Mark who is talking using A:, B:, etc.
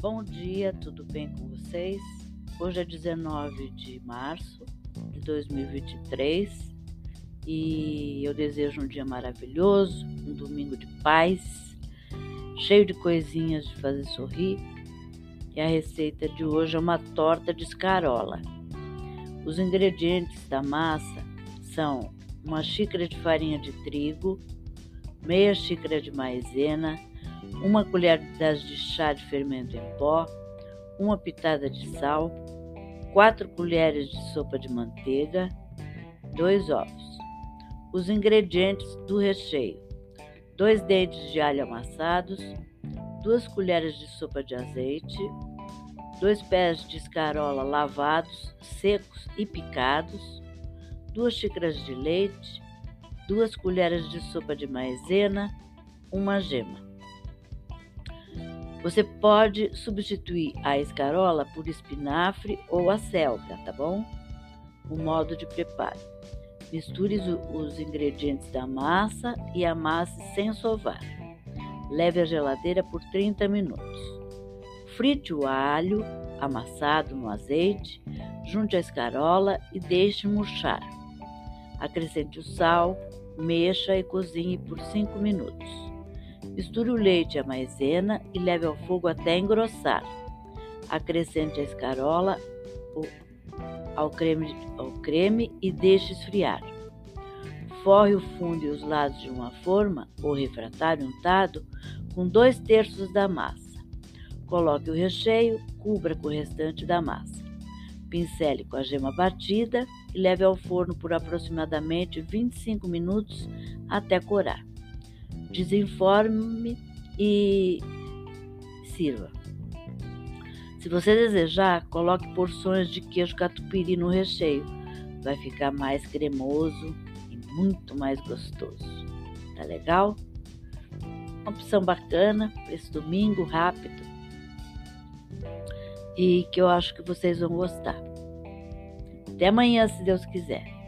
A: Bom dia, tudo bem com vocês? Hoje é 19 de março de 2023 e eu desejo um dia maravilhoso, um domingo de paz, cheio de coisinhas de fazer sorrir. E a receita de hoje é uma torta de escarola. Os ingredientes da massa são uma xícara de farinha de trigo, meia xícara de maizena, uma colher de chá de fermento em pó, uma pitada de sal, quatro colheres de sopa de manteiga, dois ovos. Os ingredientes do recheio: dois dentes de alho amassados, duas colheres de sopa de azeite, dois pés de escarola lavados, secos e picados, duas xícaras de leite, duas colheres de sopa de maizena, uma gema. Você pode substituir a escarola por espinafre ou a selga, tá bom? O modo de preparo. Misture os ingredientes da massa e amasse sem sovar. Leve à geladeira por 30 minutos. Frite o alho amassado no azeite, junte a escarola e deixe murchar. Acrescente o sal, mexa e cozinhe por 5 minutos. Misture o leite e a maizena e leve ao fogo até engrossar. Acrescente a escarola ao creme, ao creme e deixe esfriar. Forre o fundo e os lados de uma forma ou refratário untado com dois terços da massa. Coloque o recheio, cubra com o restante da massa. Pincele com a gema batida e leve ao forno por aproximadamente 25 minutos até corar desinforme e sirva. Se você desejar, coloque porções de queijo catupiry no recheio. Vai ficar mais cremoso e muito mais gostoso. Tá legal? Uma opção bacana para esse domingo rápido e que eu acho que vocês vão gostar. Até amanhã, se Deus quiser.